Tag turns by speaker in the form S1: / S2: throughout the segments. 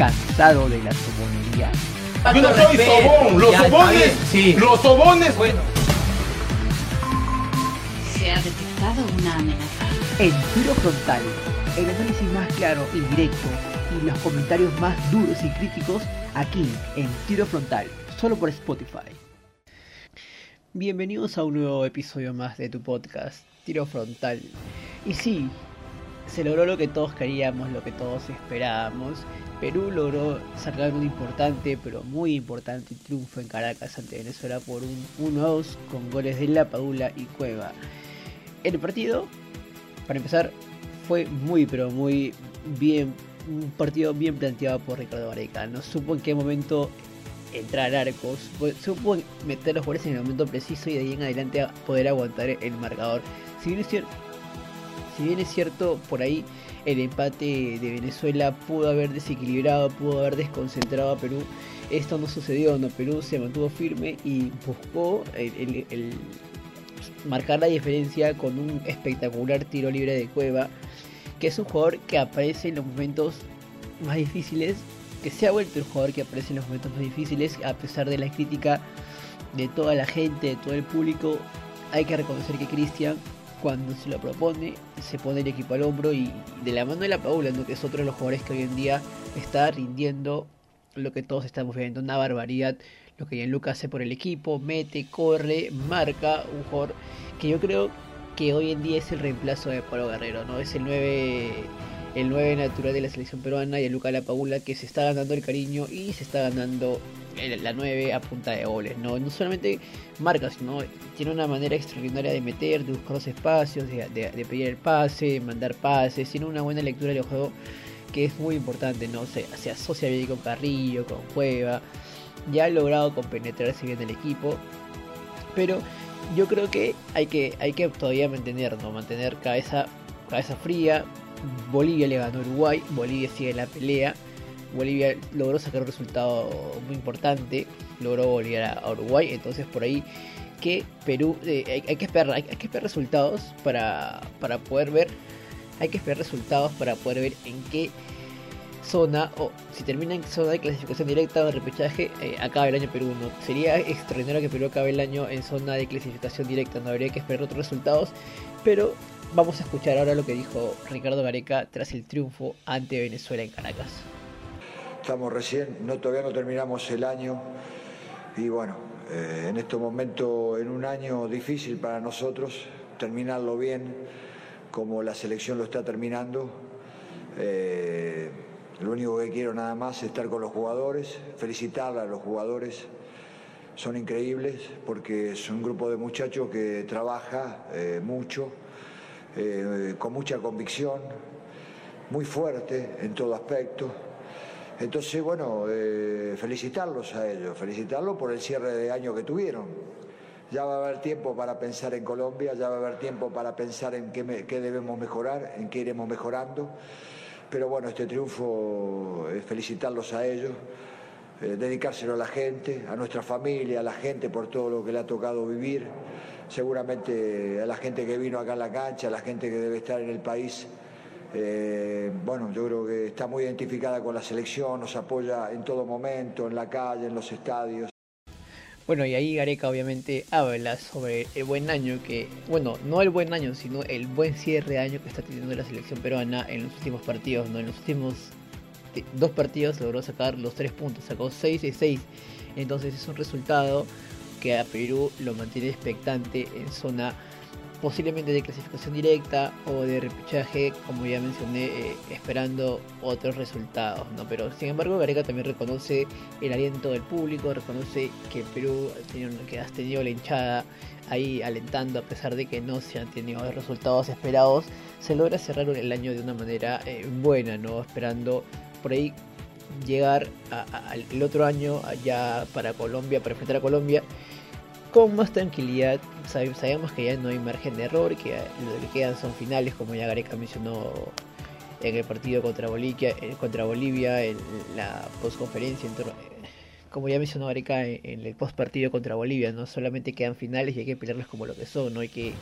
S1: cansado de la sobonería?
S2: Yo no soy sobón, los
S1: Ya,
S2: sobones,
S1: sí.
S2: los sobones.
S1: Bueno,
S3: Se ha detectado una amenaza.
S1: en tiro frontal, el análisis más claro y directo y los comentarios más duros y críticos aquí en tiro frontal, solo por Spotify. Bienvenidos a un nuevo episodio más de tu podcast, Tiro Frontal. Y sí, se logró lo que todos queríamos, lo que todos esperábamos. Perú logró sacar un importante, pero muy importante triunfo en Caracas ante Venezuela por un 1-2 con goles de La Padula y Cueva. El partido, para empezar, fue muy, pero muy bien, un partido bien planteado por Ricardo Gareca. No supo en qué momento entrar arcos, pu- supo meter los goles en el momento preciso y de ahí en adelante poder aguantar el marcador. Si bien si bien es cierto por ahí el empate de Venezuela pudo haber desequilibrado, pudo haber desconcentrado a Perú, esto no sucedió, no Perú se mantuvo firme y buscó el, marcar la diferencia con un espectacular tiro libre de Cueva, que es un jugador que aparece en los momentos más difíciles, que se ha vuelto el jugador que aparece en los momentos más difíciles, a pesar de la crítica de toda la gente, de todo el público, hay que reconocer que Cristian cuando se lo propone, se pone el equipo al hombro y de la mano de la Paula, ¿no? que es otro de los jugadores que hoy en día está rindiendo lo que todos estamos viendo, una barbaridad lo que Gianluca hace por el equipo, mete, corre, marca, un jugador que yo creo que hoy en día es el reemplazo de Pablo Guerrero, ¿no? Es el 9 el 9 natural de la selección peruana y Gianluca La Paula que se está ganando el cariño y se está ganando la 9 a punta de goles, ¿no? No solamente marca, sino tiene una manera extraordinaria de meter, de buscar los espacios, de pedir el pase, de mandar pases, tiene una buena lectura del juego que es muy importante, ¿no? Se, se asocia bien con Carrillo, con Cueva, ya ha logrado compenetrarse bien el equipo, pero yo creo que hay que, hay que todavía mantener, ¿no? Mantener cabeza, cabeza fría. Bolivia le ganó a Uruguay, Bolivia sigue la pelea. Bolivia logró sacar un resultado muy importante, logró Bolivia a Uruguay, entonces por ahí que Perú, eh, hay, que esperar, hay, hay que esperar resultados para, para poder ver, hay que esperar resultados para poder ver en qué zona o si termina en zona de clasificación directa o de repechaje, eh, acaba el año Perú. ¿no? Sería extraordinario que Perú acabe el año en zona de clasificación directa, no habría que esperar otros resultados, pero vamos a escuchar ahora lo que dijo Ricardo Gareca tras el triunfo ante Venezuela en Caracas.
S4: Estamos recién, no, todavía no terminamos el año y bueno, eh, en este momento, en un año difícil para nosotros, terminarlo bien como la selección lo está terminando. Eh, lo único que quiero nada más es estar con los jugadores, felicitar a los jugadores. Son increíbles porque es un grupo de muchachos que trabaja eh, mucho, eh, con mucha convicción, muy fuerte en todo aspecto. Entonces, bueno, eh, felicitarlos a ellos, felicitarlos por el cierre de año que tuvieron. Ya va a haber tiempo para pensar en Colombia, ya va a haber tiempo para pensar en qué, qué debemos mejorar, en qué iremos mejorando. Pero bueno, este triunfo, felicitarlos a ellos, eh, dedicárselo a la gente, a nuestra familia, a la gente por todo lo que le ha tocado vivir. Seguramente a la gente que vino acá a la cancha, a la gente que debe estar en el país. Eh, bueno, yo creo que está muy identificada con la selección, nos apoya en todo momento, en la calle, en los estadios.
S1: Bueno, y ahí Gareca obviamente habla sobre el buen año que, bueno, no el buen año, sino el buen cierre de año que está teniendo la selección peruana en los últimos partidos, ¿no? En los últimos dos partidos logró sacar los tres puntos, sacó 6 de 6. Entonces es un resultado que a Perú lo mantiene expectante en zona posiblemente de clasificación directa o de repechaje, como ya mencioné, eh, esperando otros resultados, ¿no? Pero sin embargo, Gareca también reconoce el aliento del público, reconoce que Perú que has tenido la hinchada ahí alentando a pesar de que no se han tenido los resultados esperados, se logra cerrar el año de una manera eh, buena, ¿no? Esperando por ahí llegar a- a- el otro año ya para Colombia, para enfrentar a Colombia con más tranquilidad. Sabe- Sabemos que ya no hay margen de error, que lo que quedan son finales, como ya Gareca mencionó en el partido contra Bolivia, eh, contra Bolivia en la postconferencia. eh, Como ya mencionó Gareca en, en el post partido contra Bolivia, no solamente quedan finales y hay que pelearlas como lo que son, no hay que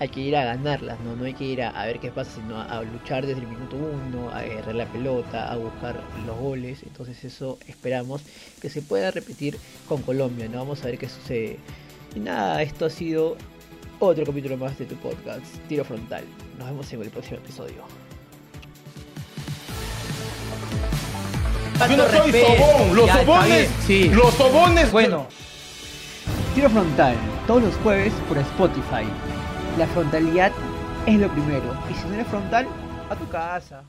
S1: hay que ir a ganarlas, ¿no? No hay que ir a, a ver qué pasa, sino a, a luchar desde el minuto uno, a agarrar la pelota, a buscar los goles. Entonces eso esperamos que se pueda repetir con Colombia, ¿no? Vamos a ver qué sucede. Y nada, esto ha sido otro capítulo más de tu podcast, Tiro Frontal. Nos vemos en el próximo episodio.
S2: Yo no soy sobón. Los
S5: Ya,
S2: sobones.
S5: sí.
S2: Los sobones.
S5: Bueno,
S1: Tiro Frontal, todos los jueves por Spotify. La frontalidad es lo primero. Y si no eres frontal, a tu casa.